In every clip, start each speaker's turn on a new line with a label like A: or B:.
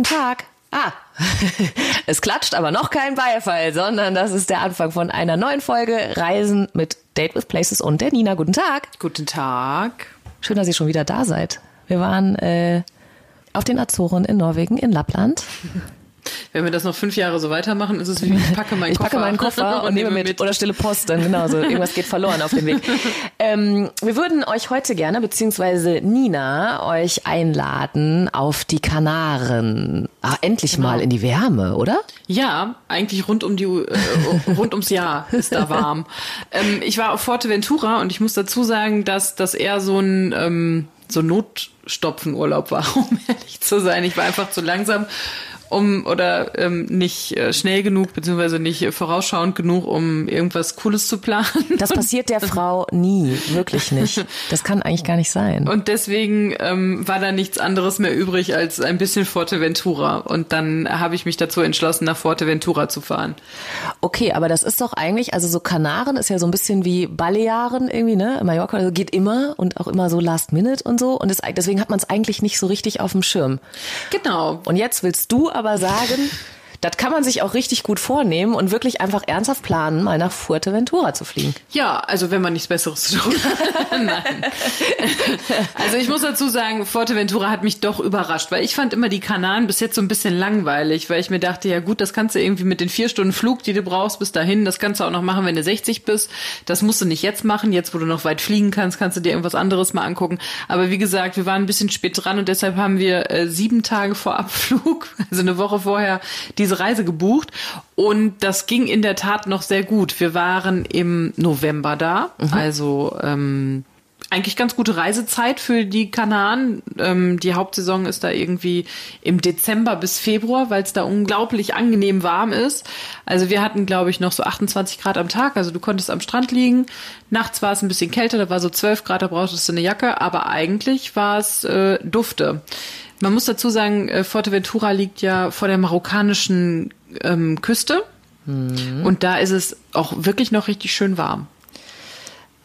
A: Guten Tag. Ah, es klatscht aber noch kein Beifall, sondern das ist der Anfang von einer neuen Folge Reisen mit Date with Places und der Nina. Guten Tag.
B: Guten Tag.
A: Schön, dass ihr schon wieder da seid. Wir waren äh, auf den Azoren in Norwegen, in Lappland.
B: Wenn wir das noch fünf Jahre so weitermachen, ist es wie ich packe meinen
A: ich
B: Koffer.
A: packe meinen Koffer und, nehme mit. mit. Oder stille Post, dann genau so. Irgendwas geht verloren auf dem Weg. Ähm, wir würden euch heute gerne, beziehungsweise Nina, euch einladen auf die Kanaren. Ah, endlich
B: Genau.
A: mal in die Wärme, oder?
B: Ja, eigentlich rund um die äh, rund ums Jahr ist da warm. ähm, ich war auf Forteventura und ich muss dazu sagen, dass das eher so ein ähm, so ein Notstopfenurlaub war, um ehrlich zu sein. Ich war einfach zu langsam um oder ähm, nicht äh, schnell genug beziehungsweise nicht äh, vorausschauend genug, um irgendwas Cooles zu planen.
A: Das passiert der Frau nie, wirklich nicht. Das kann eigentlich gar nicht sein.
B: Und deswegen ähm, war da nichts anderes mehr übrig als ein bisschen Forteventura. Und dann habe ich mich dazu entschlossen, nach Forteventura zu fahren.
A: Okay, aber das ist doch eigentlich, also so Kanaren ist ja so ein bisschen wie Balearen irgendwie, ne? Mallorca also geht immer und auch immer so Last Minute und so. Und das, deswegen hat man es eigentlich nicht so richtig auf dem Schirm.
B: Genau.
A: Und jetzt willst du aber sagen, das kann man sich auch richtig gut vornehmen und wirklich einfach ernsthaft planen, mal nach Fuerteventura zu fliegen.
B: Ja, also wenn man nichts Besseres zu tun hat. Nein. Also ich muss dazu sagen, Forteventura hat mich doch überrascht, weil ich fand immer die Kanaren bis jetzt so ein bisschen langweilig, weil ich mir dachte, ja gut, das kannst du irgendwie mit den vier Stunden Flug, die du brauchst bis dahin, das kannst du auch noch machen, wenn du 60 bist. Das musst du nicht jetzt machen. Jetzt, wo du noch weit fliegen kannst, kannst du dir irgendwas anderes mal angucken. Aber wie gesagt, wir waren ein bisschen spät dran und deshalb haben wir äh, sieben Tage vor Abflug, also eine Woche vorher, diese Reise gebucht. Und das ging in der Tat noch sehr gut. Wir waren im November da, also ähm, eigentlich ganz gute Reisezeit für die Kanaren. Ähm, die Hauptsaison ist da irgendwie im Dezember bis Februar, weil es da unglaublich angenehm warm ist. Also wir hatten, glaube ich, noch so 28 Grad am Tag. Also du konntest am Strand liegen. Nachts war es ein bisschen kälter, da war so 12 Grad, da brauchtest du eine Jacke. Aber eigentlich war es äh, dufte. Man muss dazu sagen, äh, Forteventura liegt ja vor der marokkanischen ähm, Küste. Und da ist es auch wirklich noch richtig schön warm.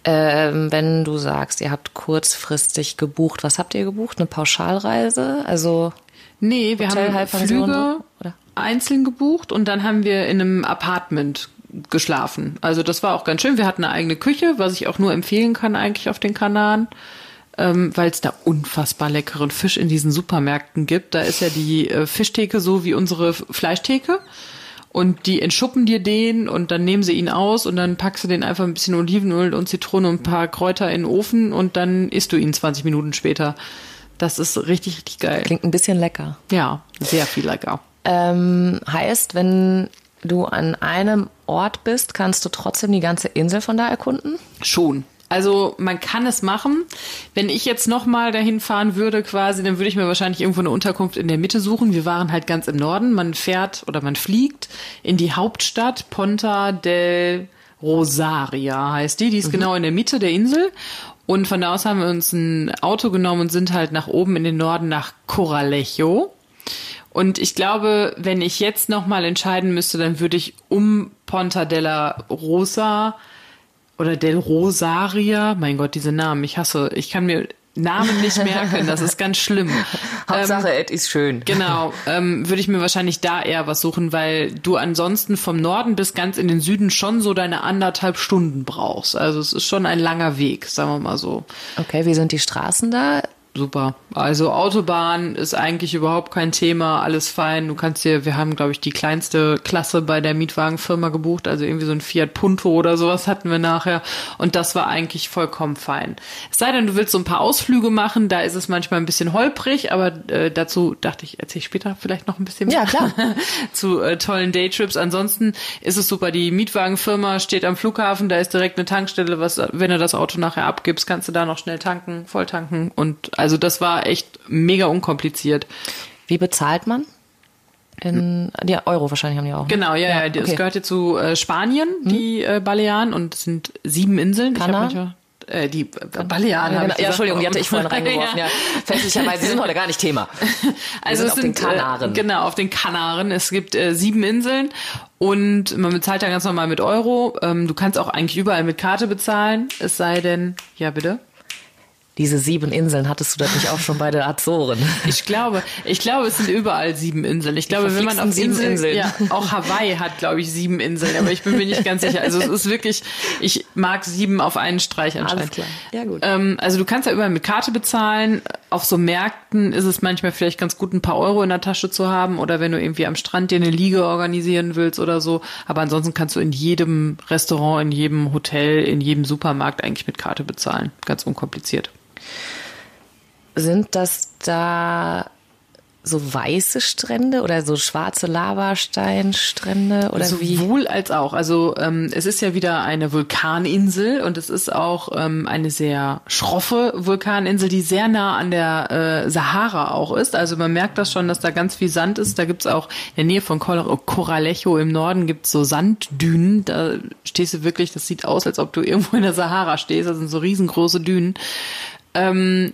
A: Ähm, wenn du sagst, ihr habt kurzfristig gebucht, was habt ihr gebucht? Eine Pauschalreise? Also
B: Nee, wir
A: Hotel,
B: haben
A: Halbpension,
B: Flüge
A: oder?
B: einzeln gebucht und dann haben wir in einem Apartment geschlafen. Also das war auch ganz schön. Wir hatten eine eigene Küche, was ich auch nur empfehlen kann eigentlich auf den Kanaren, ähm, weil es da unfassbar leckeren Fisch in diesen Supermärkten gibt. Da ist ja die äh, Fischtheke so wie unsere Fleischtheke. Und die entschuppen dir den und dann nehmen sie ihn aus und dann packst du den einfach ein bisschen Olivenöl und Zitrone und ein paar Kräuter in den Ofen und dann isst du ihn 20 Minuten später. Das ist richtig, richtig geil.
A: klingt ein bisschen lecker.
B: Ja, sehr viel lecker.
A: Ähm, heißt, wenn du an einem Ort bist, kannst du trotzdem die ganze Insel von da erkunden?
B: Schon. Also man kann es machen. Wenn ich jetzt nochmal dahin fahren würde quasi, dann würde ich mir wahrscheinlich irgendwo eine Unterkunft in der Mitte suchen. Wir waren halt ganz im Norden. Man fährt oder man fliegt in die Hauptstadt Ponta del Rosaria heißt die. Die ist genau in der Mitte der Insel. Und von da aus haben wir uns ein Auto genommen und sind halt nach oben in den Norden nach Coralejo. Und ich glaube, wenn ich jetzt nochmal entscheiden müsste, dann würde ich um Ponta della Rosa oder del Rosaria, mein Gott, diese Namen, ich hasse, ich kann mir Namen nicht merken, das ist ganz schlimm.
A: Hauptsache, es ist schön.
B: Genau, ähm, würde ich mir wahrscheinlich da eher was suchen, weil du ansonsten vom Norden bis ganz in den Süden schon so deine anderthalb Stunden brauchst. Also es ist schon ein langer Weg, sagen wir mal so.
A: Okay, wie sind die Straßen da?
B: Super. Also Autobahn ist eigentlich überhaupt kein Thema, alles fein. Du kannst dir, wir haben, glaube ich, die kleinste Klasse bei der Mietwagenfirma gebucht, also irgendwie so ein Fiat Punto oder sowas hatten wir nachher. Und das war eigentlich vollkommen fein. Es sei denn, du willst so ein paar Ausflüge machen, da ist es manchmal ein bisschen holprig, aber äh, dazu dachte ich, erzähle ich später vielleicht noch ein bisschen mehr
A: Ja, klar.
B: zu äh, tollen Daytrips. Ansonsten ist es super. Die Mietwagenfirma steht am Flughafen, da ist direkt eine Tankstelle, was, wenn du das Auto nachher abgibst, kannst du da noch schnell tanken, voll tanken. Und also das war echt mega unkompliziert.
A: Wie bezahlt man? In die Euro wahrscheinlich haben die auch. ne?
B: Genau, ja, ja. Das
A: okay. Hm?
B: gehört ja zu äh, Spanien, die äh, Balearen, und es sind sieben Inseln. Ich
A: Kanaren?
B: manchmal- äh, die Balearen
A: Ja, genau.
B: ich
A: ja. Entschuldigung, die hatte ich vorhin reingeworfen. ja. Fälschlicherweise, die sind heute gar nicht Thema.
B: Also
A: sind
B: es
A: auf
B: sind
A: den Kanaren.
B: Genau, auf den Kanaren. Es gibt äh, sieben Inseln und man bezahlt da ganz normal mit Euro. Ähm, du kannst auch eigentlich überall mit Karte bezahlen, es sei denn, ja bitte.
A: Diese sieben Inseln, hattest du das nicht auch schon bei der Azoren?
B: Ich glaube, ich glaube, es sind überall sieben Inseln. Ich glaube, wenn man auf
A: sieben
B: Inseln,
A: Inseln.
B: ja, auch Hawaii hat, glaube ich, sieben Inseln, aber ich bin mir nicht ganz sicher. Also es ist wirklich, ich mag sieben auf einen Streich anscheinend.
A: klar. Ja, gut.
B: Ähm, also du kannst ja überall mit Karte bezahlen. Auf so Märkten ist es manchmal vielleicht ganz gut, ein paar Euro in der Tasche zu haben oder wenn du irgendwie am Strand dir eine Liege organisieren willst oder so. Aber ansonsten kannst du in jedem Restaurant, in jedem Hotel, in jedem Supermarkt eigentlich mit Karte bezahlen. Ganz unkompliziert.
A: Sind das da so weiße Strände oder so schwarze Lavasteinstrände oder wie?
B: Sowohl als auch. Also ähm, es ist ja wieder eine Vulkaninsel und es ist auch ähm, eine sehr schroffe Vulkaninsel, die sehr nah an der äh, Sahara auch ist. Also man merkt das schon, dass da ganz viel Sand ist. Da gibt's auch in der Nähe von Cor Coralejo im Norden gibt's so Sanddünen. Da stehst du wirklich, das sieht aus, als ob du irgendwo in der Sahara stehst. Das sind so riesengroße Dünen. Ähm,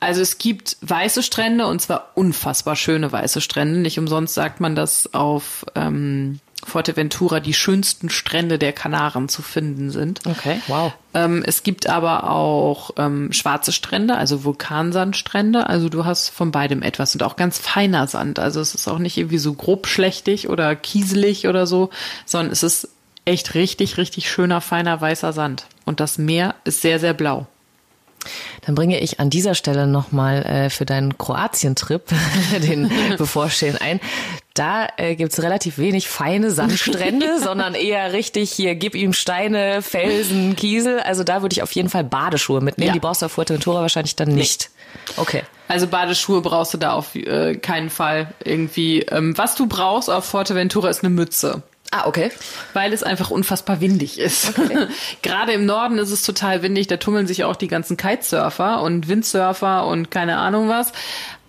B: also es gibt weiße Strände und zwar unfassbar schöne weiße Strände. Nicht umsonst sagt man, dass auf ähm, Fuerteventura die schönsten Strände der Kanaren zu finden sind.
A: Okay, wow.
B: Ähm, es gibt aber auch ähm, schwarze Strände, also Vulkansandstrände. Also du hast von beidem etwas und auch ganz feiner Sand. Also es ist auch nicht irgendwie so grobschlächtig oder kieselig oder so, sondern es ist echt richtig, richtig schöner, feiner, weißer Sand. Und das Meer ist sehr, sehr blau.
A: Dann bringe ich an dieser Stelle nochmal äh, für deinen Kroatien-Trip, den bevorstehen, ein. Da äh, gibt's relativ wenig feine Sandstrände, sondern eher richtig hier, gib ihm Steine, Felsen, Kiesel. Also da würde ich auf jeden Fall Badeschuhe mitnehmen.
B: Ja.
A: Die brauchst du auf Fuerteventura wahrscheinlich dann nicht. Okay.
B: Also Badeschuhe brauchst du da auf äh, keinen Fall irgendwie. Ähm, was du brauchst auf Fuerteventura ist eine Mütze.
A: Ah, okay.
B: Weil es einfach unfassbar windig ist. Gerade im Norden ist es total windig, da tummeln sich auch die ganzen Kitesurfer und Windsurfer und keine Ahnung was.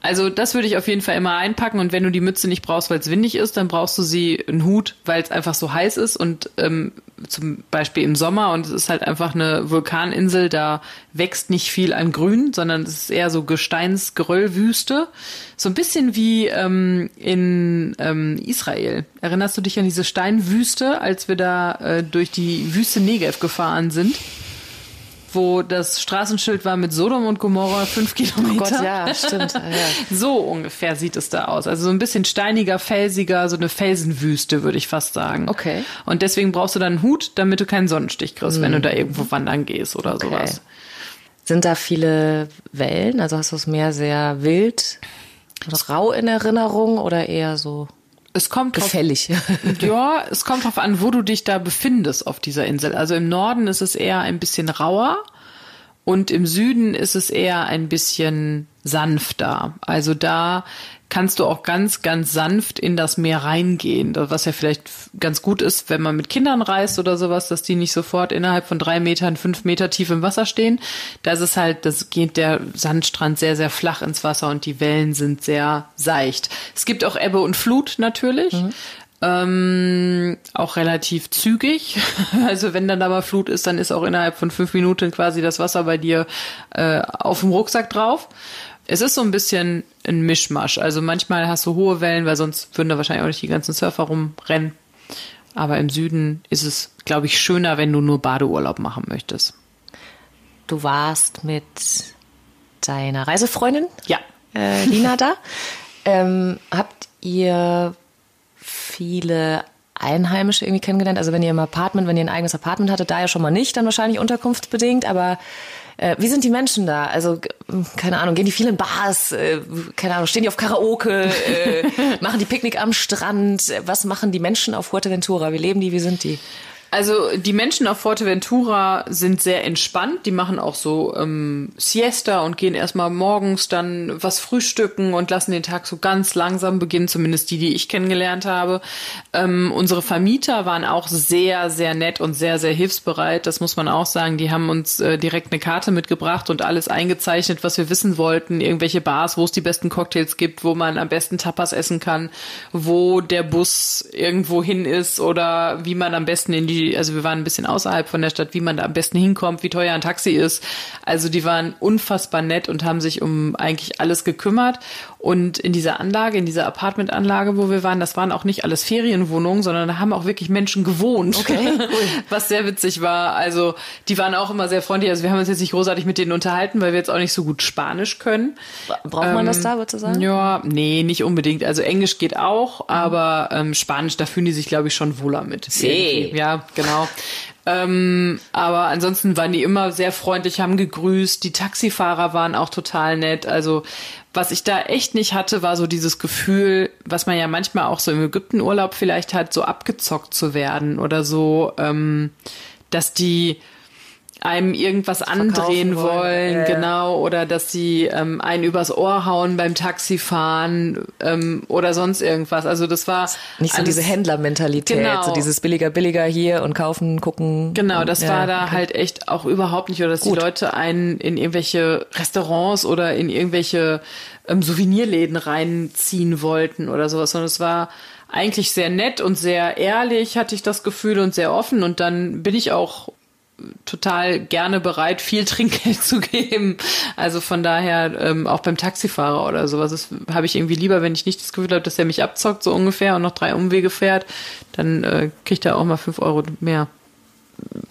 B: Also das würde ich auf jeden Fall immer einpacken und wenn du die Mütze nicht brauchst, weil es windig ist, dann brauchst du sie einen Hut, weil es einfach so heiß ist und ähm, zum Beispiel im Sommer und es ist halt einfach eine Vulkaninsel, da wächst nicht viel an Grün, sondern es ist eher so Gesteinsgeröllwüste, so ein bisschen wie ähm, in ähm, Israel. Erinnerst du dich an diese Steinwüste, als wir da äh, durch die Wüste Negev gefahren sind? Wo das Straßenschild war mit Sodom und Gomorra fünf Kilometer.
A: Oh Gott, ja, stimmt. Ja.
B: So ungefähr sieht es da aus. Also so ein bisschen steiniger, felsiger, so eine Felsenwüste, würde ich fast sagen.
A: Okay.
B: Und deswegen brauchst du dann einen Hut, damit du keinen Sonnenstich kriegst, wenn du da irgendwo wandern gehst oder
A: Okay.
B: sowas.
A: Sind da viele Wellen? Also hast du das Meer sehr wild, rau in Erinnerung oder eher so
B: Es kommt
A: gefällig?
B: ja, es kommt drauf an, wo du dich da befindest auf dieser Insel. Also im Norden ist es eher ein bisschen rauer und im Süden ist es eher ein bisschen sanfter. Also da kannst du auch ganz, ganz sanft in das Meer reingehen, was ja vielleicht ganz gut ist, wenn man mit Kindern reist oder sowas, dass die nicht sofort innerhalb von drei Metern, fünf Meter tief im Wasser stehen. Da ist halt, das geht der Sandstrand sehr, sehr flach ins Wasser und die Wellen sind sehr seicht. Es gibt auch Ebbe und Flut natürlich. Ähm, auch relativ zügig. Also wenn dann da mal Flut ist, dann ist auch innerhalb von fünf Minuten quasi das Wasser bei dir äh, auf dem Rucksack drauf. Es ist so ein bisschen ein Mischmasch. Also manchmal hast du hohe Wellen, weil sonst würden da wahrscheinlich auch nicht die ganzen Surfer rumrennen. Aber im Süden ist es, glaube ich, schöner, wenn du nur Badeurlaub machen möchtest.
A: Du warst mit deiner Reisefreundin,
B: Ja.
A: äh, Lina, da. Ähm, habt ihr viele Einheimische irgendwie kennengelernt? Also wenn ihr im Apartment, wenn ihr ein eigenes Apartment hattet, da ja schon mal nicht, dann wahrscheinlich unterkunftsbedingt, aber äh, wie sind die Menschen da? Also, keine Ahnung, gehen die viel in Bars? Äh, keine Ahnung, stehen die auf Karaoke? Äh, machen die Picknick am Strand? Was machen die Menschen auf Fuerteventura? Wie leben die? Wie sind die?
B: Also die Menschen auf Fuerteventura sind sehr entspannt. Die machen auch so ähm, Siesta und gehen erstmal morgens dann was frühstücken und lassen den Tag so ganz langsam beginnen, zumindest die, die ich kennengelernt habe. Ähm, unsere Vermieter waren auch sehr, sehr nett und sehr, sehr hilfsbereit. Das muss man auch sagen. Die haben uns äh, direkt eine Karte mitgebracht und alles eingezeichnet, was wir wissen wollten. Irgendwelche Bars, wo es die besten Cocktails gibt, wo man am besten Tapas essen kann, wo der Bus irgendwo hin ist oder wie man am besten in die die, also wir waren ein bisschen außerhalb von der Stadt, wie man da am besten hinkommt, wie teuer ein Taxi ist. Also die waren unfassbar nett und haben sich um eigentlich alles gekümmert. Und in dieser Anlage, in dieser Apartmentanlage, wo wir waren, das waren auch nicht alles Ferienwohnungen, sondern da haben auch wirklich Menschen gewohnt.
A: Okay, cool.
B: Was sehr witzig war. Also die waren auch immer sehr freundlich. Also wir haben uns jetzt nicht großartig mit denen unterhalten, weil wir jetzt auch nicht so gut Spanisch können.
A: Braucht man das da, würdest du sagen?
B: Ja, nee, nicht unbedingt. Also Englisch geht auch, aber ähm, Spanisch, da fühlen die sich, glaube ich, schon wohler mit.
A: Sí.
B: Ja, genau. Ähm, aber ansonsten waren die immer sehr freundlich, haben gegrüßt. Die Taxifahrer waren auch total nett. Also was ich da echt nicht hatte, war so dieses Gefühl, was man ja manchmal auch so im Ägyptenurlaub vielleicht hat, so abgezockt zu werden oder so, ähm, dass die einem irgendwas andrehen wollen,
A: wollen. Ja, ja.
B: genau, oder dass sie ähm, einen übers Ohr hauen beim Taxifahren ähm, oder sonst irgendwas. Also das war
A: Nicht so diese Händlermentalität,
B: Genau.
A: so dieses billiger, billiger hier und kaufen, gucken.
B: Genau, das
A: Ja,
B: war da
A: okay.
B: halt echt auch überhaupt nicht, oder dass die Leute einen in irgendwelche Restaurants oder in irgendwelche ähm, Souvenirläden reinziehen wollten oder sowas, sondern es war eigentlich sehr nett und sehr ehrlich, hatte ich das Gefühl, und sehr offen. Und dann bin ich auch total gerne bereit, viel Trinkgeld zu geben. Also von daher ähm, auch beim Taxifahrer oder sowas. Das habe ich irgendwie lieber, wenn ich nicht das Gefühl habe, dass er mich abzockt, so ungefähr, und noch drei Umwege fährt, dann äh, kriegt er auch mal fünf Euro mehr.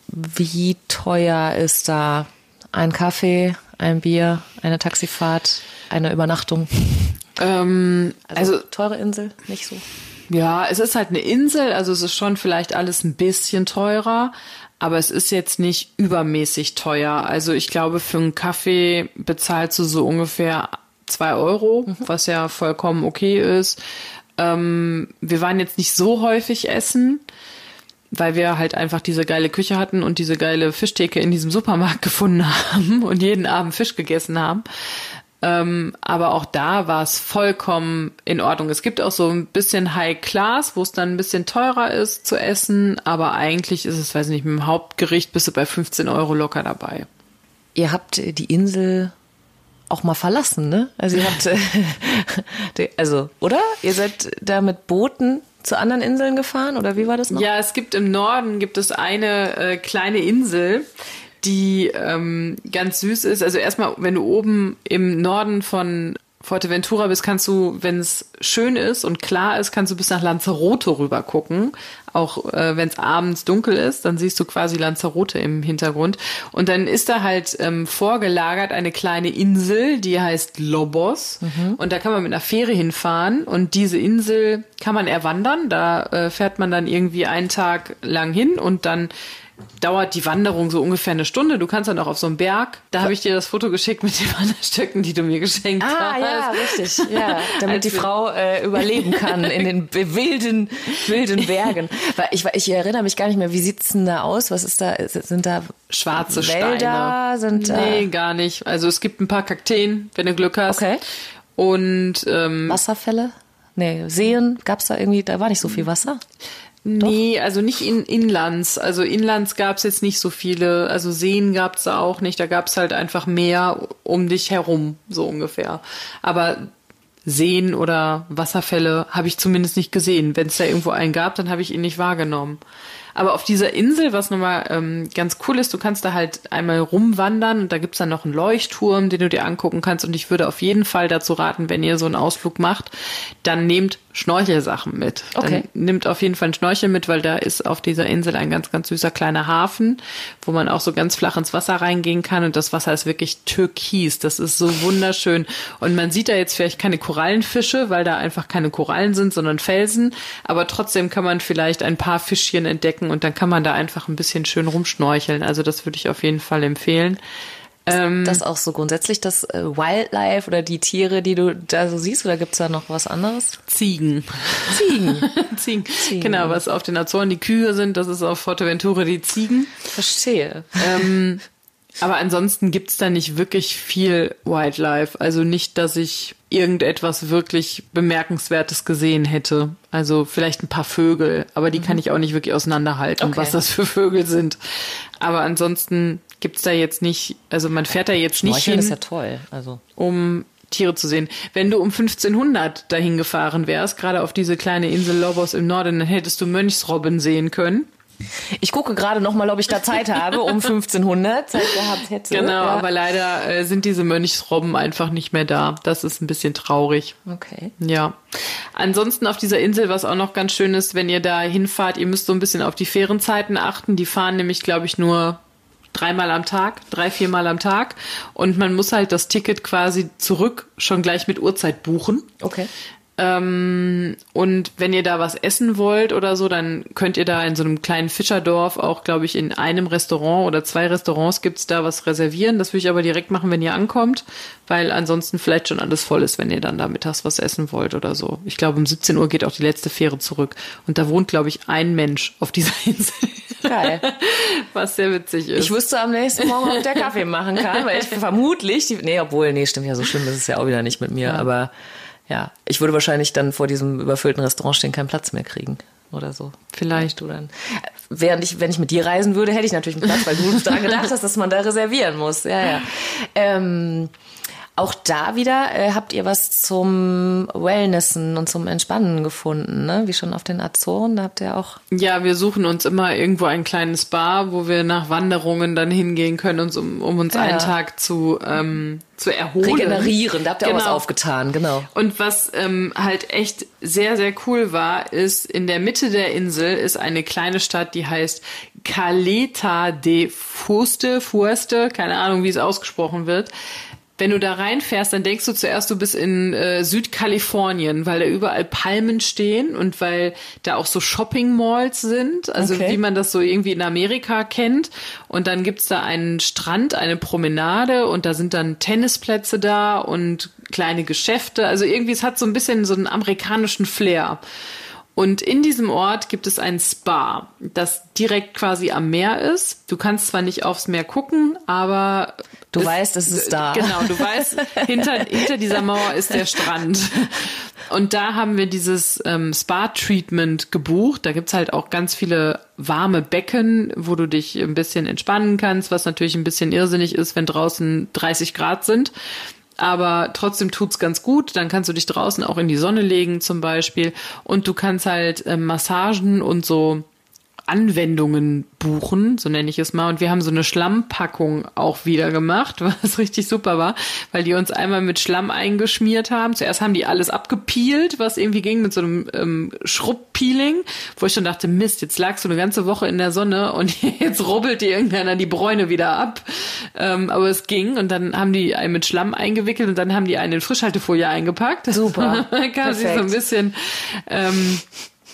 A: Wie teuer ist da ein Kaffee, ein Bier, eine Taxifahrt, eine Übernachtung?
B: Ähm,
A: Also,
B: also,
A: teure Insel, nicht so.
B: ja, es ist halt eine Insel, also es ist schon vielleicht alles ein bisschen teurer, aber es ist jetzt nicht übermäßig teuer. Also ich glaube, für einen Kaffee bezahlst du so ungefähr zwei Euro, was ja vollkommen okay ist. Ähm, wir waren jetzt nicht so häufig essen, weil wir halt einfach diese geile Küche hatten und diese geile Fischtheke in diesem Supermarkt gefunden haben und jeden Abend Fisch gegessen haben. Ähm, aber auch da war es vollkommen in Ordnung. Es gibt auch so ein bisschen High Class, wo es dann ein bisschen teurer ist zu essen, aber eigentlich ist es, weiß ich nicht, mit dem Hauptgericht bist du bei 15 Euro locker dabei.
A: Ihr habt die Insel auch mal verlassen, ne? Also ihr habt, äh, also, oder? Ihr seid da mit Booten zu anderen Inseln gefahren oder wie war das noch?
B: Ja, es gibt im Norden gibt es eine äh, kleine Insel, die ähm, ganz süß ist. Also erstmal, wenn du oben im Norden von Fuerteventura bist, kannst du, wenn es schön ist und klar ist, kannst du bis nach Lanzarote rüber gucken. Auch äh, wenn es abends dunkel ist, dann siehst du quasi Lanzarote im Hintergrund. Und dann ist da halt ähm, vorgelagert eine kleine Insel, die heißt Lobos. Und da kann man mit einer Fähre hinfahren. Und diese Insel kann man erwandern. Da äh, fährt man dann irgendwie einen Tag lang hin und dann dauert die Wanderung so ungefähr eine Stunde. Du kannst dann auch auf so einen Berg. Da habe ich dir das Foto geschickt mit den Wanderstöcken, die du mir geschenkt
A: Ah,
B: hast.
A: ja, richtig, ja. Damit die
B: wir-
A: Frau äh, überleben kann in den wilden, wilden Bergen. Weil ich, ich erinnere mich gar nicht mehr, wie sieht's denn da aus? Was ist da? Sind da
B: Schwarze
A: Wälder?
B: Steine.
A: Sind da
B: Nee, gar nicht. Also es gibt ein paar Kakteen, wenn du Glück hast.
A: Okay.
B: Und ähm,
A: Wasserfälle? Nee, Seen? Gab's da irgendwie, da war nicht so viel Wasser?
B: Nee, also nicht in Inlands. Also Inlands gab's jetzt nicht so viele. Also Seen gab's da auch nicht. Da gab's halt einfach Meer um dich herum, so ungefähr. Aber Seen oder Wasserfälle habe ich zumindest nicht gesehen. Wenn es da irgendwo einen gab, dann habe ich ihn nicht wahrgenommen. Aber auf dieser Insel, was nochmal ähm, ganz cool ist, du kannst da halt einmal rumwandern und da gibt's dann noch einen Leuchtturm, den du dir angucken kannst. Und ich würde auf jeden Fall dazu raten, wenn ihr so einen Ausflug macht, dann nehmt Schnorchelsachen mit.
A: Okay.
B: Dann nimmt auf jeden Fall einen Schnorchel mit, weil da ist auf dieser Insel ein ganz, ganz süßer kleiner Hafen, wo man auch so ganz flach ins Wasser reingehen kann. Und das Wasser ist wirklich türkis. Das ist so wunderschön. Und man sieht da jetzt vielleicht keine Korallenfische, weil da einfach keine Korallen sind, sondern Felsen. Aber trotzdem kann man vielleicht ein paar Fischchen entdecken und dann kann man da einfach ein bisschen schön rumschnorcheln. Also das würde ich auf jeden Fall empfehlen. Ähm,
A: Das auch so grundsätzlich das äh, Wildlife oder die Tiere, die du da so siehst, oder gibt's da noch was anderes?
B: Ziegen.
A: Ziegen.
B: Ziegen. Genau, was auf den Azoren die Kühe sind, das ist auf Forteventura die Ziegen.
A: Verstehe.
B: Ähm, aber ansonsten gibt's da nicht wirklich viel Wildlife. Also nicht, dass ich irgendetwas wirklich Bemerkenswertes gesehen hätte. Also vielleicht ein paar Vögel, aber die kann ich auch nicht wirklich auseinanderhalten,
A: Okay.
B: was das für Vögel sind. Aber ansonsten gibt's da jetzt nicht, also man fährt da jetzt nicht
A: Schnorcheln
B: hin
A: ist ja toll. Also
B: um Tiere zu sehen. Wenn du um 1500 dahin gefahren wärst, gerade auf diese kleine Insel Lobos im Norden, dann hättest du Mönchsrobben sehen können.
A: Ich gucke gerade noch mal, ob ich da Zeit habe, um 1500 Zeit gehabt hätte.
B: Genau,
A: ja.
B: aber leider äh, sind diese Mönchsrobben einfach nicht mehr da. Das ist ein bisschen traurig.
A: Okay.
B: Ja. Ansonsten auf dieser Insel, was auch noch ganz schön ist, wenn ihr da hinfahrt, ihr müsst so ein bisschen auf die Fährenzeiten achten. Die fahren nämlich, glaube ich, nur dreimal am Tag, drei, viermal am Tag. Und man muss halt das Ticket quasi zurück schon gleich mit Uhrzeit buchen.
A: Okay.
B: Ähm, und wenn ihr da was essen wollt oder so, dann könnt ihr da in so einem kleinen Fischerdorf auch, glaube ich, in einem Restaurant oder zwei Restaurants gibt's da was reservieren. Das würde ich aber direkt machen, wenn ihr ankommt, weil ansonsten vielleicht schon alles voll ist, wenn ihr dann da mittags was essen wollt oder so. Ich glaube, um 17 Uhr geht auch die letzte Fähre zurück. Und da wohnt, glaube ich, ein Mensch auf dieser Insel.
A: Geil.
B: Was sehr witzig ist.
A: Ich wüsste am nächsten Morgen, ob der Kaffee machen kann, weil ich vermutlich, die, nee, obwohl, nee, stimmt ja, so schlimm ist es ja auch wieder nicht mit mir, aber ja, ich würde wahrscheinlich dann vor diesem überfüllten Restaurant stehen, keinen Platz mehr kriegen oder so.
B: Vielleicht.
A: Dann. Während ich, wenn ich mit dir reisen würde, hätte ich natürlich einen Platz, weil du daran gedacht hast, dass man da reservieren muss. Ja, ja. Ähm, auch da wieder äh, habt ihr was zum Wellnessen und zum Entspannen gefunden, ne? Wie schon auf den Azoren, da habt ihr auch.
B: Ja, wir suchen uns immer irgendwo ein kleines Bar, wo wir nach Wanderungen dann hingehen können, uns, um, um uns
A: Ja,
B: einen. Tag zu, ähm, zu erholen.
A: Regenerieren, da habt ihr auch was
B: Genau.
A: aufgetan, genau.
B: Und was ähm, halt echt sehr, sehr cool war, ist, in der Mitte der Insel ist eine kleine Stadt, die heißt Caleta de Fuste, Fueste, keine Ahnung, wie es ausgesprochen wird. Wenn du da reinfährst, dann denkst du zuerst, du bist in äh, Südkalifornien, weil da überall Palmen stehen und weil da auch so Shopping-Malls sind, also
A: Okay.
B: wie man das so irgendwie in Amerika kennt. Und dann gibt's da einen Strand, eine Promenade und da sind dann Tennisplätze da und kleine Geschäfte. Also irgendwie, es hat so ein bisschen so einen amerikanischen Flair. Und in diesem Ort gibt es ein Spa, das direkt quasi am Meer ist. Du kannst zwar nicht aufs Meer gucken, aber
A: Du weißt, es ist da.
B: Genau, du weißt, hinter, hinter dieser Mauer ist der Strand. Und da haben wir dieses ähm, Spa-Treatment gebucht. Da gibt's halt auch ganz viele warme Becken, wo du dich ein bisschen entspannen kannst, was natürlich ein bisschen irrsinnig ist, wenn draußen 30 Grad sind. Aber trotzdem tut's ganz gut. Dann kannst du dich draußen auch in die Sonne legen zum Beispiel. Und du kannst halt ähm, Massagen und so Anwendungen buchen, so nenne ich es mal. Und wir haben so eine Schlammpackung auch wieder gemacht, was richtig super war, weil die uns einmal mit Schlamm eingeschmiert haben. Zuerst haben die alles abgepielt, was irgendwie ging mit so einem ähm, Schrubbpeeling, wo ich schon dachte, Mist, jetzt lagst du eine ganze Woche in der Sonne und jetzt rubbelt dir irgendeiner die Bräune wieder ab. Ähm, aber es ging und dann haben die einen mit Schlamm eingewickelt und dann haben die einen in Frischhaltefolie eingepackt.
A: Super.
B: dann kam sie so ein
A: Perfekt.
B: bisschen ähm,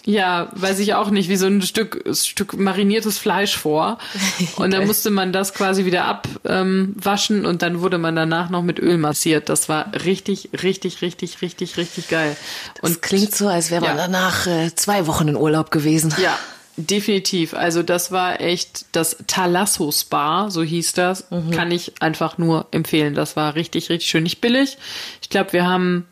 B: ja, weiß ich auch nicht, wie so ein Stück, Stück mariniertes Fleisch vor. Und dann musste man das quasi wieder abwaschen ähm, und dann wurde man danach noch mit Öl massiert. Das war richtig, richtig, richtig, richtig, richtig geil.
A: Und
B: Und
A: klingt so, als wäre man
B: Ja.
A: danach äh, zwei Wochen in Urlaub gewesen.
B: ja, definitiv. Also das war echt das Talasso Spa, so hieß das. Kann ich einfach nur empfehlen. Das war richtig, richtig schön. Nicht billig. Ich glaube, wir haben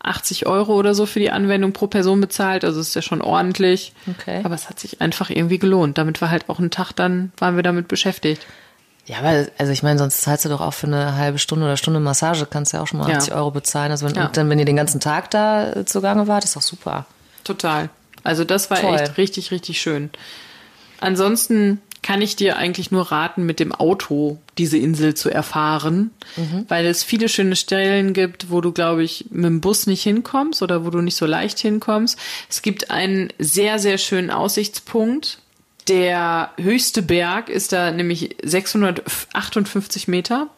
B: 80 Euro oder so für die Anwendung pro Person bezahlt. Also ist ja schon ordentlich.
A: Okay.
B: Aber es hat sich einfach irgendwie gelohnt. Damit war halt auch ein Tag, dann waren wir damit beschäftigt.
A: Ja, weil, also ich meine, sonst zahlst du doch auch für eine halbe Stunde oder Stunde Massage, kannst du ja auch schon mal
B: Ja.
A: 80 Euro bezahlen. Also wenn,
B: Ja.
A: und dann, wenn ihr den ganzen Tag da zugange wart, ist doch super.
B: Total. Also das war
A: Toll.
B: echt richtig, richtig schön. Ansonsten kann ich dir eigentlich nur raten, mit dem Auto diese Insel zu erfahren, weil es viele schöne Stellen gibt, wo du, glaube ich, mit dem Bus nicht hinkommst oder wo du nicht so leicht hinkommst. Es gibt einen sehr, sehr schönen Aussichtspunkt. Der höchste Berg ist da nämlich 658 Meter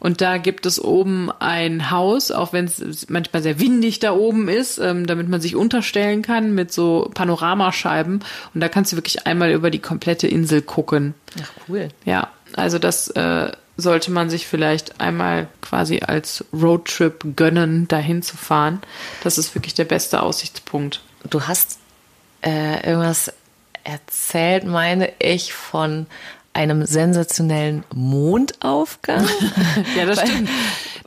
B: und da gibt es oben ein Haus, auch wenn es manchmal sehr windig da oben ist, ähm, damit man sich unterstellen kann mit so Panoramascheiben und da kannst du wirklich einmal über die komplette Insel gucken.
A: Ach, cool.
B: Ja, also das äh, sollte man sich vielleicht einmal quasi als Roadtrip gönnen, dahin zu fahren. Das ist wirklich der beste Aussichtspunkt.
A: Du hast äh, irgendwas erzählt, meine ich, von einem sensationellen Mondaufgang.
B: Ja, das stimmt.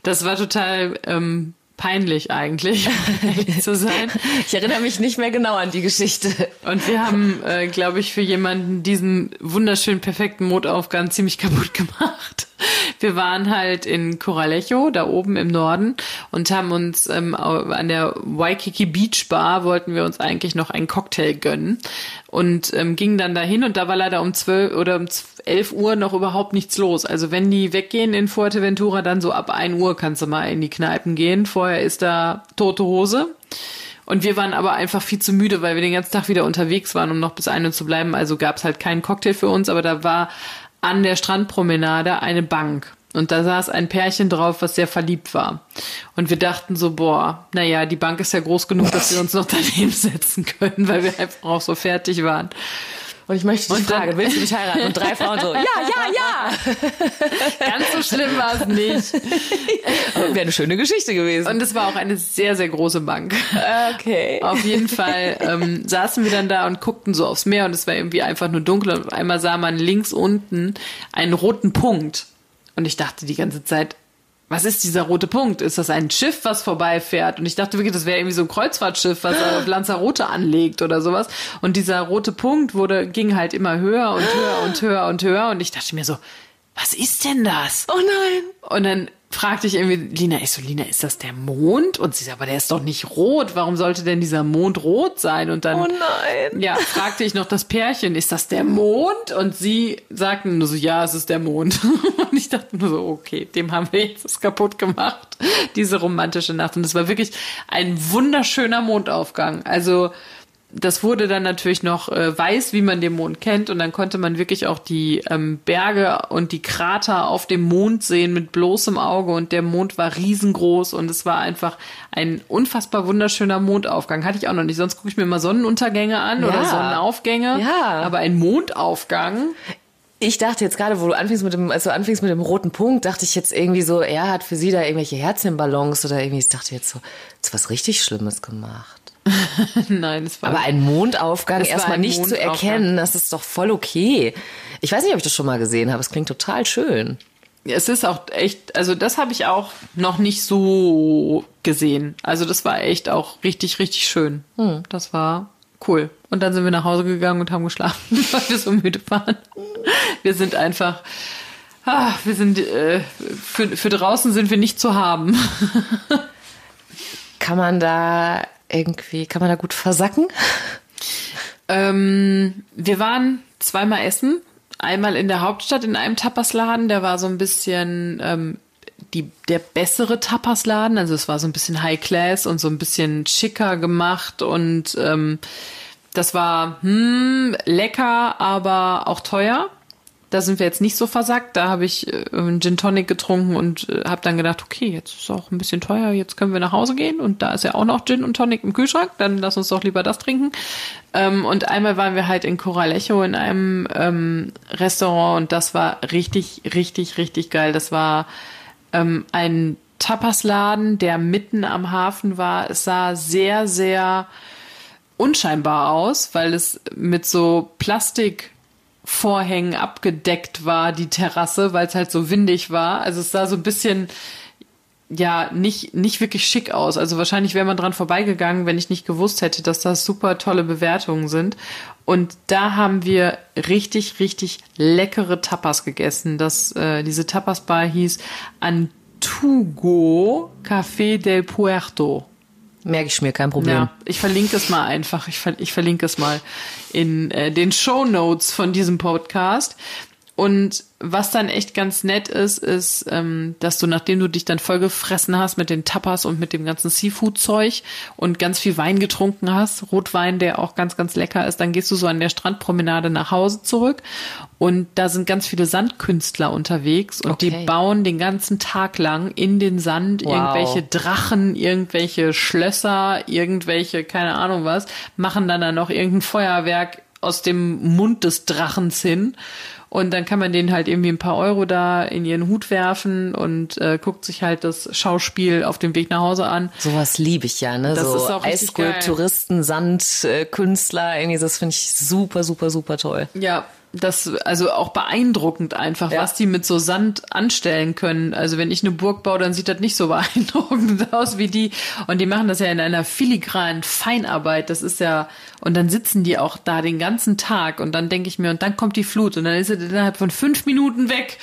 B: Das war total ähm, peinlich eigentlich, ehrlich zu sein.
A: Ich erinnere mich nicht mehr genau an die Geschichte.
B: Und wir haben, äh, glaube ich, für jemanden diesen wunderschönen, perfekten Mondaufgang ziemlich kaputt gemacht. Wir waren halt in Coralejo, da oben im Norden, und haben uns ähm, an der Waikiki Beach Bar wollten wir uns eigentlich noch einen Cocktail gönnen und ähm, gingen dann dahin und da war leider um zwölf oder um 11 Uhr noch überhaupt nichts los. Also wenn die weggehen in Fuerteventura, dann so ab 1 Uhr kannst du mal in die Kneipen gehen. Vorher ist da tote Hose. Und wir waren aber einfach viel zu müde, weil wir den ganzen Tag wieder unterwegs waren, um noch bis ein Uhr zu bleiben. Also gab es halt keinen Cocktail für uns, aber da war an der Strandpromenade eine Bank. Und da saß ein Pärchen drauf, was sehr verliebt war. Und wir dachten so, boah, naja, die Bank ist ja groß genug, dass wir uns noch daneben setzen können, weil wir einfach auch so fertig waren.
A: Und ich möchte dich fragen, willst du mich heiraten? Und drei Frauen so, ja, ja, ja.
B: Ganz so schlimm war es nicht.
A: Wäre eine schöne Geschichte gewesen.
B: Und es war auch eine sehr, sehr große Bank.
A: okay.
B: Auf jeden Fall ähm, saßen wir dann da und guckten so aufs Meer und es war irgendwie einfach nur dunkel und auf einmal sah man links unten einen roten Punkt. Und ich dachte die ganze Zeit, was ist dieser rote Punkt? Ist das ein Schiff, was vorbeifährt? Und ich dachte wirklich, das wäre irgendwie so ein Kreuzfahrtschiff, was auf Lanzarote anlegt oder sowas. Und dieser rote Punkt wurde, ging halt immer höher und höher und höher und höher. Und ich dachte mir so, was ist denn das?
A: Oh nein.
B: Und dann fragte ich irgendwie Lina, ich so, Lina, ist das der Mond? Und sie sagt, aber der ist doch nicht rot. Warum sollte denn dieser Mond rot sein? Und dann,
A: Oh nein.
B: ja, fragte ich noch das Pärchen, ist das der Mond? Und sie sagten nur so, ja, es ist der Mond. Und ich dachte nur so, okay, dem haben wir jetzt das kaputt gemacht, diese romantische Nacht. Und es war wirklich ein wunderschöner Mondaufgang. Also, das wurde dann natürlich noch äh, weiß, wie man den Mond kennt, und dann konnte man wirklich auch die ähm, Berge und die Krater auf dem Mond sehen mit bloßem Auge und der Mond war riesengroß und es war einfach ein unfassbar wunderschöner Mondaufgang. Hatte ich auch noch nicht. Sonst gucke ich mir immer Sonnenuntergänge an oder
A: Ja.
B: Sonnenaufgänge.
A: Ja.
B: Aber ein Mondaufgang.
A: Ich dachte jetzt gerade, wo du anfingst mit dem, als du anfingst mit dem roten Punkt, dachte ich jetzt irgendwie so, er hat für sie da irgendwelche Herzchenballons oder irgendwie, ich dachte jetzt so, jetzt was richtig Schlimmes gemacht.
B: Nein, es war
A: Aber ein Mondaufgang erstmal nicht zu
B: Mondaufgang.
A: erkennen, das ist doch voll okay. Ich weiß nicht, ob ich das schon mal gesehen habe. Es klingt total schön.
B: Es ist auch echt, also das habe ich auch noch nicht so gesehen. Also das war echt auch richtig, richtig schön. Das war cool. Und dann sind wir nach Hause gegangen und haben geschlafen, weil wir so müde waren. Wir sind einfach, ah, wir sind, äh, für, für draußen sind wir nicht zu haben.
A: Kann man da irgendwie, kann man da gut versacken?
B: Ähm, wir waren zweimal essen. Einmal in der Hauptstadt in einem Tapasladen. Der war so ein bisschen ähm, die, der bessere Tapasladen. Also es war so ein bisschen High Class und so ein bisschen schicker gemacht. Und ähm, das war hm, lecker, aber auch teuer. Da sind wir jetzt nicht so versackt. Da habe ich äh, einen Gin Tonic getrunken und äh, habe dann gedacht, okay, jetzt ist es auch ein bisschen teuer, jetzt können wir nach Hause gehen und da ist ja auch noch Gin und Tonic im Kühlschrank, dann lass uns doch lieber das trinken. Ähm, und einmal waren wir halt in Coralejo in einem ähm, Restaurant und das war richtig, richtig, richtig geil. Das war ähm, ein Tapasladen, der mitten am Hafen war. Es sah sehr, sehr unscheinbar aus, weil es mit so Plastikvorhängen abgedeckt war, die Terrasse, weil es halt so windig war. Also es sah so ein bisschen ja nicht nicht wirklich schick aus. Also wahrscheinlich wäre man dran vorbeigegangen, wenn ich nicht gewusst hätte, dass das super tolle Bewertungen sind. Und da haben wir richtig richtig leckere Tapas gegessen. Das äh, diese Tapas Bar hieß Antugo Café del Puerto.
A: Merke ich mir, kein Problem.
B: Ja, ich verlinke es mal einfach. Ich, ver ich verlinke es mal in äh, den Show Notes von diesem Podcast. Und was dann echt ganz nett ist, ist, ähm, dass du, nachdem du dich dann vollgefressen hast mit den Tapas und mit dem ganzen Seafood-Zeug und ganz viel Wein getrunken hast, Rotwein, der auch ganz, ganz lecker ist, dann gehst du so an der Strandpromenade nach Hause zurück und da sind ganz viele Sandkünstler unterwegs und die
A: Okay.
B: bauen den ganzen Tag lang in den Sand
A: Wow.
B: irgendwelche Drachen, irgendwelche Schlösser, irgendwelche, keine Ahnung was, machen dann da noch irgendein Feuerwerk aus dem Mund des Drachens hin. Und dann kann man denen halt irgendwie ein paar Euro da in ihren Hut werfen und äh, guckt sich halt das Schauspiel auf dem Weg nach Hause an.
A: Sowas liebe ich ja, ne?
B: Das
A: so
B: ist auch
A: Eisskulpturisten, Sandkünstler, irgendwie, das finde ich super, super, super toll.
B: Ja, das, also auch beeindruckend einfach,
A: Ja.
B: was die mit so Sand anstellen können. Also wenn ich eine Burg baue, dann sieht das nicht so beeindruckend aus wie die. Und die machen das ja in einer filigranen Feinarbeit. Das ist ja, und dann sitzen die auch da den ganzen Tag und dann denke ich mir, und dann kommt die Flut und dann ist es innerhalb von fünf Minuten weg.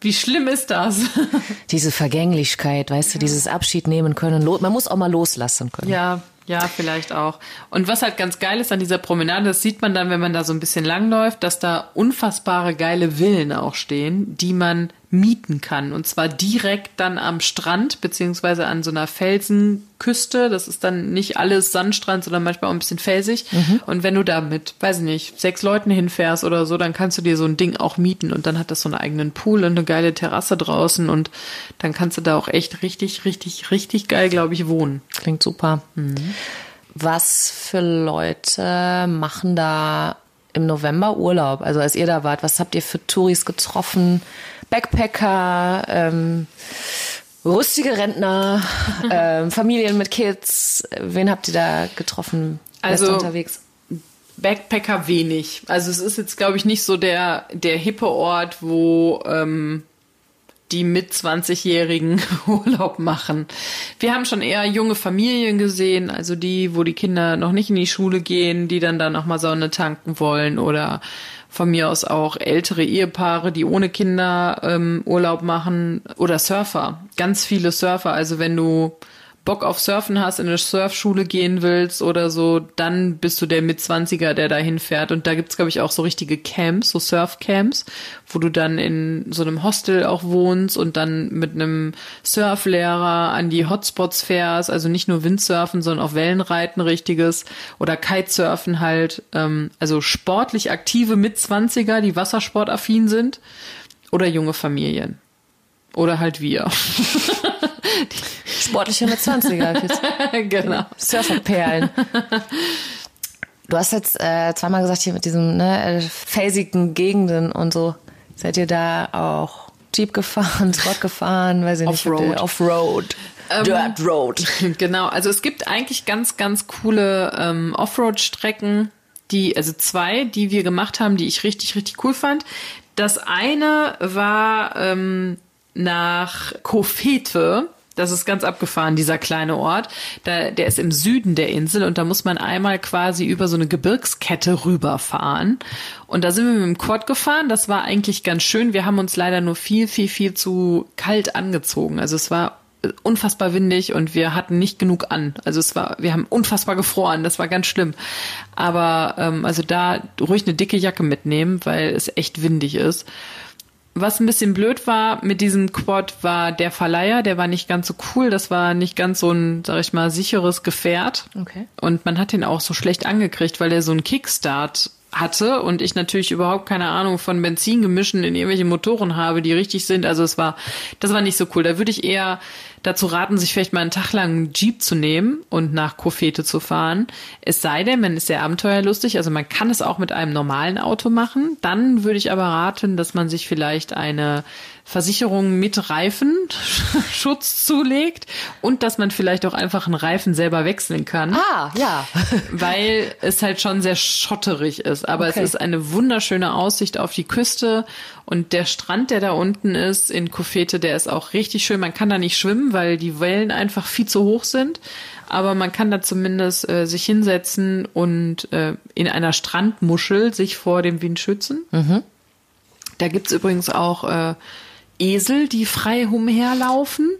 B: Wie schlimm ist das?
A: Diese Vergänglichkeit, weißt du, dieses Abschied nehmen können. Man muss auch mal loslassen können.
B: Ja, ja, vielleicht auch. Und was halt ganz geil ist an dieser Promenade, das sieht man dann, wenn man da so ein bisschen langläuft, dass da unfassbare geile Villen auch stehen, die man mieten kann. Und zwar direkt dann am Strand, beziehungsweise an so einer Felsenküste. Das ist dann nicht alles Sandstrand, sondern manchmal auch ein bisschen felsig. Mhm. Und wenn du da mit, weiß ich nicht, sechs Leuten hinfährst oder so, dann kannst du dir so ein Ding auch mieten. Und dann hat das so einen eigenen Pool und eine geile Terrasse draußen. Und dann kannst du da auch echt richtig, richtig, richtig geil, glaube ich, wohnen.
A: Klingt super. Mhm. Was für Leute machen da im November Urlaub? Also als ihr da wart, was habt ihr für Touris getroffen? Backpacker, ähm, rüstige Rentner, ähm, Familien mit Kids. Wen habt ihr da getroffen?
B: Also unterwegs? Backpacker wenig. Also es ist jetzt, glaube ich, nicht so der, der hippe Ort, wo ähm, die mit 20-Jährigen Urlaub machen. Wir haben schon eher junge Familien gesehen, also die, wo die Kinder noch nicht in die Schule gehen, die dann da nochmal Sonne tanken wollen oder von mir aus auch ältere Ehepaare, die ohne Kinder ähm, Urlaub machen oder Surfer. Ganz viele Surfer. Also wenn du Bock auf Surfen hast, in eine Surfschule gehen willst oder so, dann bist du der Mitzwanziger, der da hinfährt. Und da gibt's glaube ich, auch so richtige Camps, so Surfcamps, wo du dann in so einem Hostel auch wohnst und dann mit einem Surflehrer an die Hotspots fährst. Also nicht nur Windsurfen, sondern auch Wellenreiten richtiges oder Kitesurfen halt. Ähm, also sportlich aktive Mitzwanziger, die wassersportaffin sind oder junge Familien. Oder halt wir.
A: Sportliche mit 20er.
B: genau.
A: Surferperlen. Du hast jetzt äh, zweimal gesagt, hier mit diesen ne, felsigen Gegenden und so. Seid ihr da auch Jeep gefahren, Spot gefahren, weiß ich nicht.
B: Offroad.
A: Offroad.
B: Ähm, Dirt Road. Genau, also es gibt eigentlich ganz, ganz coole ähm, Offroad-Strecken, die, also zwei, die wir gemacht haben, die ich richtig, richtig cool fand. Das eine war ähm, nach Kofete. Das ist ganz abgefahren, dieser kleine Ort. Da, der ist im Süden der Insel und da muss man einmal quasi über so eine Gebirgskette rüberfahren. Und da sind wir mit dem Quad gefahren. Das war eigentlich ganz schön. Wir haben uns leider nur viel, viel, viel zu kalt angezogen. Also es war unfassbar windig und wir hatten nicht genug an. Also es war, wir haben unfassbar gefroren, das war ganz schlimm. Aber ähm, also da ruhig eine dicke Jacke mitnehmen, weil es echt windig ist. Was ein bisschen blöd war mit diesem Quad war der Verleiher, der war nicht ganz so cool, das war nicht ganz so ein, sag ich mal, sicheres Gefährt.
A: Okay.
B: Und man hat ihn auch so schlecht angekriegt, weil er so einen Kickstart hatte und ich natürlich überhaupt keine Ahnung von Benzingemischen in irgendwelche Motoren habe, die richtig sind. Also es war, das war nicht so cool. Da würde ich eher dazu raten, sich vielleicht mal einen Tag lang einen Jeep zu nehmen und nach Kofete zu fahren. Es sei denn, man ist sehr abenteuerlustig, also man kann es auch mit einem normalen Auto machen. Dann würde ich aber raten, dass man sich vielleicht eine Versicherung mit Reifenschutz zulegt und dass man vielleicht auch einfach einen Reifen selber wechseln kann.
A: Ah, ja.
B: weil es halt schon sehr schotterig ist. Aber okay. es ist eine wunderschöne Aussicht auf die Küste und der Strand, der da unten ist in Kofete, der ist auch richtig schön. Man kann da nicht schwimmen, weil die Wellen einfach viel zu hoch sind. Aber man kann da zumindest äh, sich hinsetzen und äh, in einer Strandmuschel sich vor dem Wind schützen. Mhm. Da gibt's übrigens auch äh, Esel, die frei umherlaufen.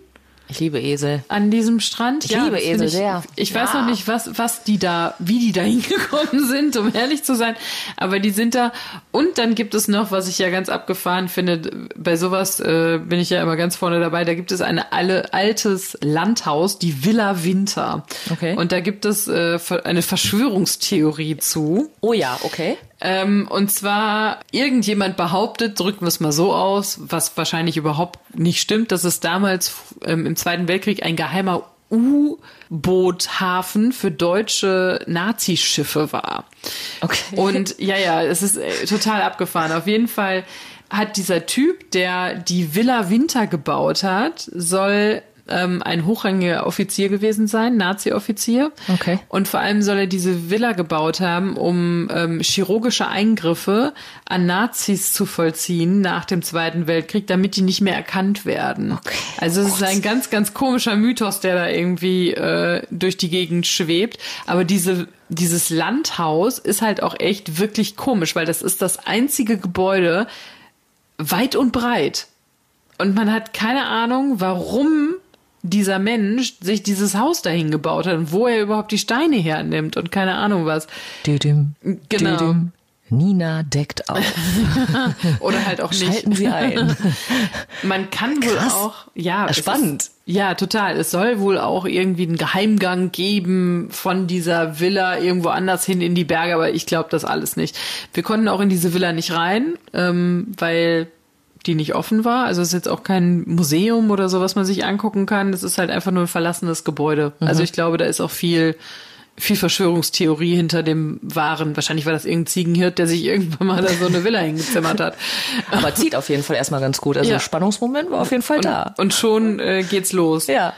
A: Ich liebe Esel.
B: An diesem Strand.
A: Ich ja, liebe Esel
B: ich,
A: sehr.
B: Ich ja. weiß noch nicht, was, was die da, wie die da hingekommen sind, um ehrlich zu sein. Aber die sind da. Und dann gibt es noch, was ich ja ganz abgefahren finde, bei sowas äh, bin ich ja immer ganz vorne dabei, da gibt es ein alle, altes Landhaus, die Villa Winter.
A: Okay.
B: Und da gibt es äh, eine Verschwörungstheorie zu.
A: Oh ja, okay.
B: Ähm, und zwar, irgendjemand behauptet, drücken wir es mal so aus, was wahrscheinlich überhaupt nicht stimmt, dass es damals ähm, im Zweiten Weltkrieg ein geheimer U-Boot-Hafen für deutsche Nazischiffe war.
A: Okay.
B: Und ja, ja, es ist äh, total abgefahren. Auf jeden Fall hat dieser Typ, der die Villa Winter gebaut hat, soll ähm, ein hochrangiger Offizier gewesen sein, Nazi-Offizier.
A: Okay.
B: Und vor allem soll er diese Villa gebaut haben, um ähm, chirurgische Eingriffe an Nazis zu vollziehen nach dem Zweiten Weltkrieg, damit die nicht mehr erkannt werden.
A: Okay.
B: Also es ist ein ganz, ganz komischer Mythos, der da irgendwie äh, durch die Gegend schwebt. Aber diese dieses Landhaus ist halt auch echt wirklich komisch, weil das ist das einzige Gebäude weit und breit Und man hat keine Ahnung, warum dieser Mensch sich dieses Haus dahin gebaut hat und wo er überhaupt die Steine hernimmt und keine Ahnung was.
A: Düdüm,
B: Genau.
A: düdüm. Nina deckt auf.
B: Oder halt auch nicht.
A: Schalten Sie ein.
B: Man kann wohl
A: Krass.
B: auch, ja,
A: Spannend.
B: Ist, ja, total. Es soll wohl auch irgendwie einen Geheimgang geben von dieser Villa irgendwo anders hin in die Berge, aber ich glaube das alles nicht. Wir konnten auch in diese Villa nicht rein, ähm, weil die nicht offen war. Also es ist jetzt auch kein Museum oder so, was man sich angucken kann. Es ist halt einfach nur ein verlassenes Gebäude. Also ich glaube, da ist auch viel viel Verschwörungstheorie hinter dem Wahren. Wahrscheinlich war das irgendein Ziegenhirt, der sich irgendwann mal da so eine Villa hingezimmert hat.
A: Aber zieht auf jeden Fall erstmal ganz gut. Also
B: Ja.
A: Spannungsmoment war auf jeden Fall da.
B: Und schon äh, geht's los.
A: Ja.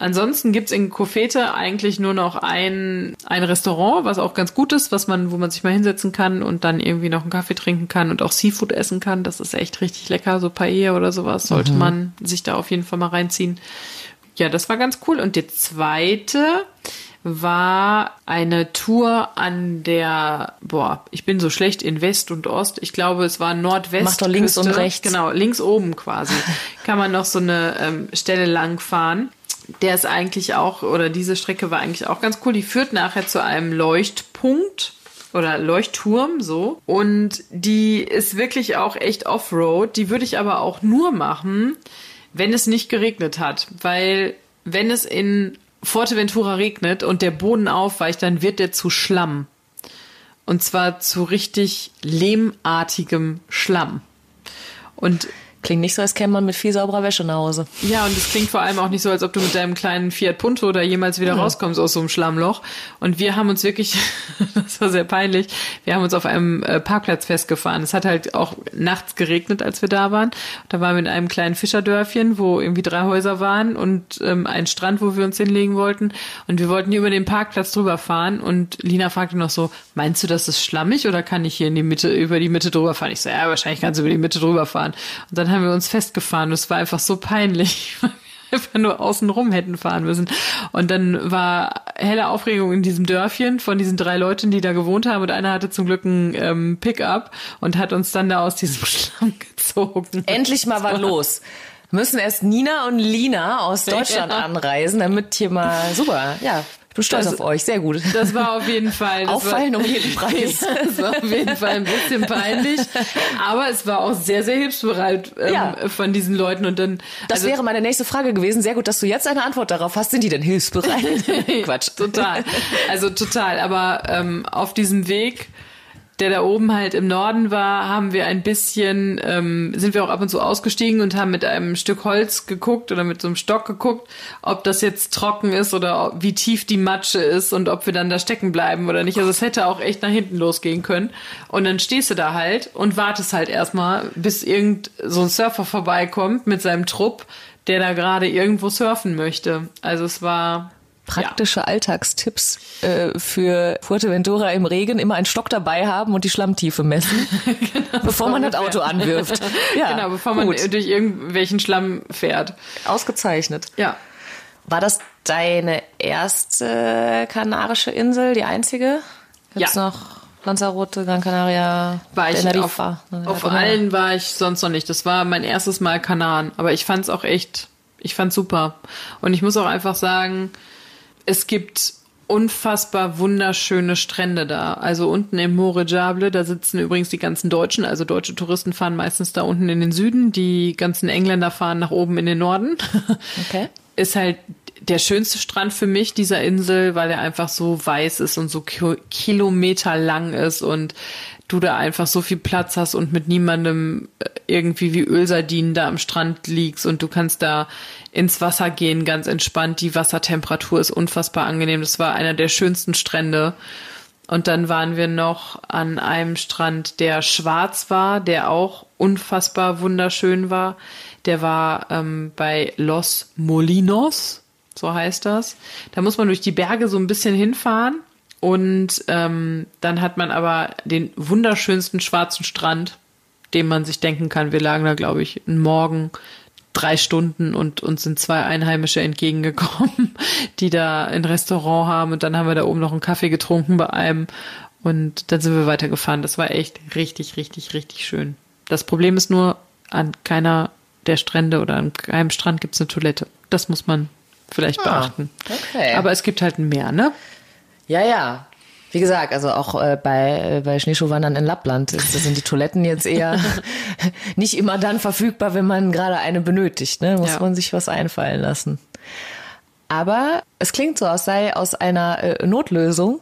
B: Ansonsten gibt's in Kofete eigentlich nur noch ein, ein Restaurant, was auch ganz gut ist, was man, wo man sich mal hinsetzen kann und dann irgendwie noch einen Kaffee trinken kann und auch Seafood essen kann. Das ist echt richtig lecker, so Paella oder sowas. Sollte man sich da auf jeden Fall mal reinziehen. Ja, das war ganz cool. Und der zweite war eine Tour an der, boah, ich bin so schlecht in West und Ost. Ich glaube, es war Nordwest.
A: Mach doch links und rechts.
B: Genau, links oben quasi. Kann man noch so eine ähm, Stelle lang fahren. Der ist eigentlich auch, oder diese Strecke war eigentlich auch ganz cool. Die führt nachher zu einem Leuchtpunkt oder Leuchtturm so. Und die ist wirklich auch echt Offroad. Die würde ich aber auch nur machen, wenn es nicht geregnet hat. Weil wenn es in Forteventura regnet und der Boden aufweicht, dann wird der zu Schlamm. Und zwar zu richtig lehmartigem Schlamm. Und
A: Klingt nicht so, als käme man mit viel sauberer Wäsche nach Hause.
B: ja, und es klingt vor allem auch nicht so, als ob du mit deinem kleinen Fiat Punto da jemals wieder rauskommst aus so einem Schlammloch. Und wir haben uns wirklich, das war sehr peinlich, wir haben uns auf einem äh, Parkplatz festgefahren. Es hat halt auch nachts geregnet, als wir da waren. Da waren wir in einem kleinen Fischerdörfchen, wo irgendwie drei Häuser waren und ähm, ein Strand, wo wir uns hinlegen wollten. Und wir wollten über den Parkplatz drüber fahren. Und Lina fragte noch so, meinst du, das ist schlammig oder kann ich hier in die Mitte, über die Mitte drüber fahren? Ich so, ja, wahrscheinlich kannst du über die Mitte drüber fahren. Und dann haben wir uns festgefahren. Es war einfach so peinlich. weil wir Einfach nur außen rum hätten fahren müssen. Und dann war helle Aufregung in diesem Dörfchen von diesen drei Leuten, die da gewohnt haben. Und einer hatte zum Glück ein ähm, Pickup und hat uns dann da aus diesem Schlamm gezogen.
A: Endlich mal was los. Müssen erst Nina und Lina aus Deutschland
B: Ja.
A: anreisen, damit hier mal super. Ja, bin stolz
B: Das-
A: auf euch. Sehr gut.
B: Das war auf jeden Fall. Das
A: Auffallen
B: war,
A: um jeden Preis.
B: Das war auf jeden Fall ein bisschen peinlich. Aber es war auch sehr, sehr hilfsbereit ähm,
A: Ja.
B: von diesen Leuten. Und dann.
A: Das
B: also,
A: wäre meine nächste Frage gewesen. Sehr gut, dass du jetzt eine Antwort darauf hast. Sind die denn hilfsbereit? Quatsch.
B: Total. Also total. Aber ähm, auf diesem Weg, der da oben halt im Norden war, haben wir ein bisschen, ähm, sind wir auch ab und zu ausgestiegen und haben mit einem Stück Holz geguckt oder mit so einem Stock geguckt, ob das jetzt trocken ist oder wie tief die Matsche ist und ob wir dann da stecken bleiben oder nicht. Also es hätte auch echt nach hinten losgehen können. Und dann stehst du da halt und wartest halt erstmal, bis irgend so ein Surfer vorbeikommt mit seinem Trupp, der da gerade irgendwo surfen möchte. Also es war
A: Praktische Alltagstipps äh, für Fuerteventura im Regen. Immer einen Stock dabei haben und die Schlammtiefe messen, bevor man das Auto anwirft. Ja,
B: genau, bevor man
A: gut.
B: durch irgendwelchen Schlamm fährt.
A: Ausgezeichnet.
B: Ja.
A: War das deine erste kanarische Insel, die einzige? Gibt's
B: Ja.
A: noch Lanzarote, Gran Canaria,
B: War ich auf,
A: Teneriffa?
B: auf
A: Ja,
B: allen war ich sonst noch nicht. Das war mein erstes Mal Kanaren. Aber ich fand's auch echt, ich fand's super. Und ich muss auch einfach sagen, es gibt unfassbar wunderschöne Strände da. Also unten im Morejable, da sitzen übrigens die ganzen Deutschen, also deutsche Touristen fahren meistens da unten in den Süden, die ganzen Engländer fahren nach oben in den Norden.
A: Okay.
B: ist halt der schönste Strand für mich dieser Insel, weil er einfach so weiß ist und so ki Kilometer lang ist und du da einfach so viel Platz hast und mit niemandem äh, irgendwie wie Ölsardinen da am Strand liegst und du kannst da ins Wasser gehen, ganz entspannt. Die Wassertemperatur ist unfassbar angenehm. Das war einer der schönsten Strände. Und dann waren wir noch an einem Strand, der schwarz war, der auch unfassbar wunderschön war. Der war ähm, bei Los Molinos, so heißt das. Da muss man durch die Berge so ein bisschen hinfahren. Und ähm, dann hat man aber den wunderschönsten schwarzen Strand, den man sich denken kann. Wir lagen da, glaube ich, einen Morgen drei Stunden und uns sind zwei Einheimische entgegengekommen, die da ein Restaurant haben und dann haben wir da oben noch einen Kaffee getrunken bei einem und dann sind wir weitergefahren. Das war echt richtig, richtig, richtig schön. Das Problem ist nur, an keiner der Strände oder an einem Strand gibt's eine Toilette. Das muss man vielleicht
A: Ah,
B: beachten.
A: okay.
B: Aber es gibt halt Meer, ne?
A: Ja, ja. Wie gesagt, also auch äh, bei, äh, bei Schneeschuhwandern in Lappland ist, sind die Toiletten jetzt eher nicht immer dann verfügbar, wenn man gerade eine benötigt. Ne? Muss
B: Ja.
A: man sich was einfallen lassen. Aber es klingt so, als sei aus einer äh, Notlösung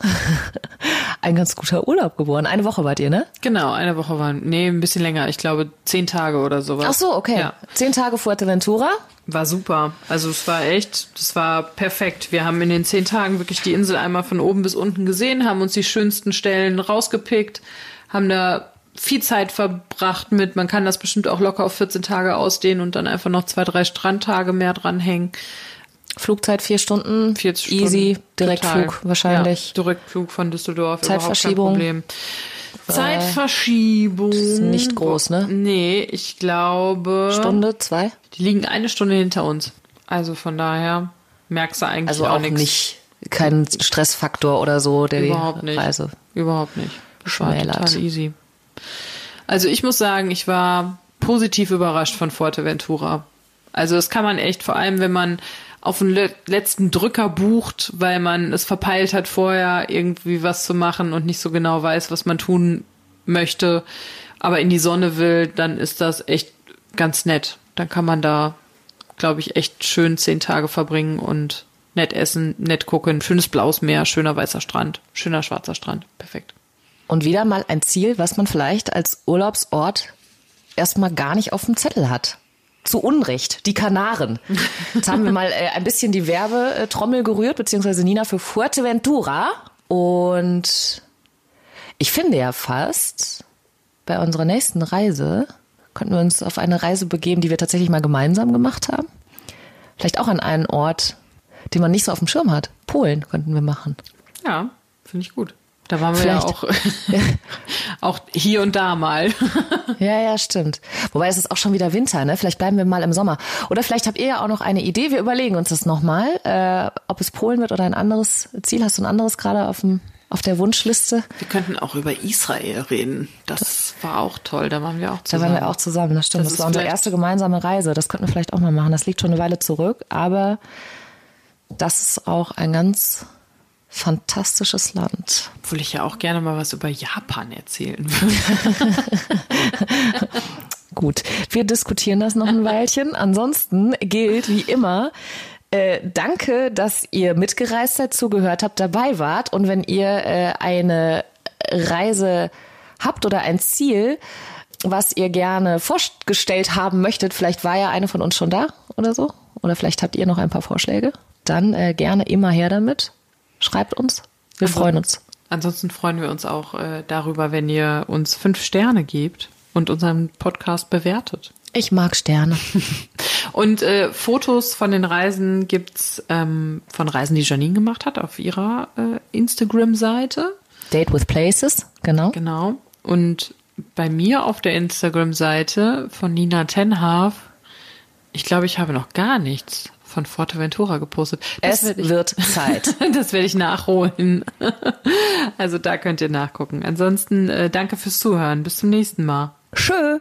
A: ein ganz guter Urlaub geworden. Eine Woche wart ihr, ne?
B: Genau, eine Woche waren, nee, ein bisschen länger. Ich glaube, zehn Tage oder sowas.
A: Ach so, okay.
B: Ja.
A: Zehn Tage Fuerteventura.
B: War super. Also es war echt, das war perfekt. Wir haben in den zehn Tagen wirklich die Insel einmal von oben bis unten gesehen, haben uns die schönsten Stellen rausgepickt, haben da viel Zeit verbracht mit, man kann das bestimmt auch locker auf 14 Tage ausdehnen und dann einfach noch zwei, drei Strandtage mehr dranhängen.
A: Flugzeit vier Stunden.
B: 40
A: Easy.
B: Stunden.
A: Direktflug
B: Total.
A: wahrscheinlich.
B: Ja, Direktflug von Düsseldorf.
A: Zeitverschiebung.
B: Überhaupt kein Problem. Zeitverschiebung.
A: Ist nicht groß, ne?
B: Nee, ich glaube.
A: Stunde, zwei.
B: Die liegen eine Stunde hinter uns. Also von daher merkst du eigentlich
A: Also
B: auch,
A: auch
B: nichts.
A: nicht kein Stressfaktor oder so, der
B: Überhaupt
A: die
B: nicht.
A: Reise
B: Überhaupt nicht. Das war
A: schmälert.
B: total easy. Also ich muss sagen, ich war positiv überrascht von Fuerteventura. Also das kann man echt, vor allem wenn man auf den le- letzten Drücker bucht, weil man es verpeilt hat, vorher irgendwie was zu machen und nicht so genau weiß, was man tun möchte, aber in die Sonne will, dann ist das echt ganz nett. Dann kann man da, glaube ich, echt schön zehn Tage verbringen und nett essen, nett gucken, schönes blaues Meer, schöner weißer Strand, schöner schwarzer Strand. Perfekt.
A: Und wieder mal ein Ziel, was man vielleicht als Urlaubsort erstmal gar nicht auf dem Zettel hat. Zu Unrecht, die Kanaren. Jetzt haben wir mal äh, ein bisschen die Werbetrommel gerührt, beziehungsweise Nina für Fuerteventura. Und ich finde ja fast, bei unserer nächsten Reise könnten wir uns auf eine Reise begeben, die wir tatsächlich mal gemeinsam gemacht haben. Vielleicht auch an einen Ort, den man nicht so auf dem Schirm hat. Polen könnten wir machen.
B: Ja, finde ich gut. Da waren wir ja
A: Vielleicht.
B: auch, auch hier und da mal.
A: Ja, ja, stimmt. Wobei es ist auch schon wieder Winter, ne? Vielleicht bleiben wir mal im Sommer. Oder vielleicht habt ihr ja auch noch eine Idee. Wir überlegen uns das nochmal, äh, ob es Polen wird oder ein anderes Ziel. Hast du ein anderes gerade auf dem auf der Wunschliste?
B: Wir könnten auch über Israel reden. Das war auch toll. Da waren wir auch
A: Da
B: zusammen.
A: waren wir auch zusammen. Das stimmt.
B: Das
A: Das, war unsere erste gemeinsame Reise. Das könnten wir vielleicht auch mal machen. Das liegt schon eine Weile zurück, aber das ist auch ein ganz fantastisches Land.
B: Obwohl ich ja auch gerne mal was über Japan erzählen würde.
A: Gut, wir diskutieren das noch ein Weilchen. Ansonsten gilt wie immer, äh, danke, dass ihr mitgereist seid, zugehört habt, dabei wart. Und wenn ihr äh, eine Reise habt oder ein Ziel, was ihr gerne vorgestellt haben möchtet, vielleicht war ja eine von uns schon da oder so, oder vielleicht habt ihr noch ein paar Vorschläge, dann äh, gerne immer her damit. Schreibt uns. Wir freuen uns.
B: Ansonsten freuen wir uns auch äh, darüber, wenn ihr uns fünf Sterne gebt und unseren Podcast bewertet.
A: Ich mag Sterne.
B: Und äh, Fotos von den Reisen gibt's ähm, von Reisen, die Janine gemacht hat, auf ihrer äh, Instagram-Seite.
A: Date with Places, genau.
B: Genau. Und bei mir auf der Instagram-Seite von Nina Tenhaf, ich glaube, ich habe noch gar nichts von Forteventura gepostet. Das
A: Es
B: ich,
A: wird Zeit.
B: das werde ich nachholen. Also da könnt ihr nachgucken. Ansonsten äh, danke fürs Zuhören. Bis zum nächsten Mal.
A: Tschö.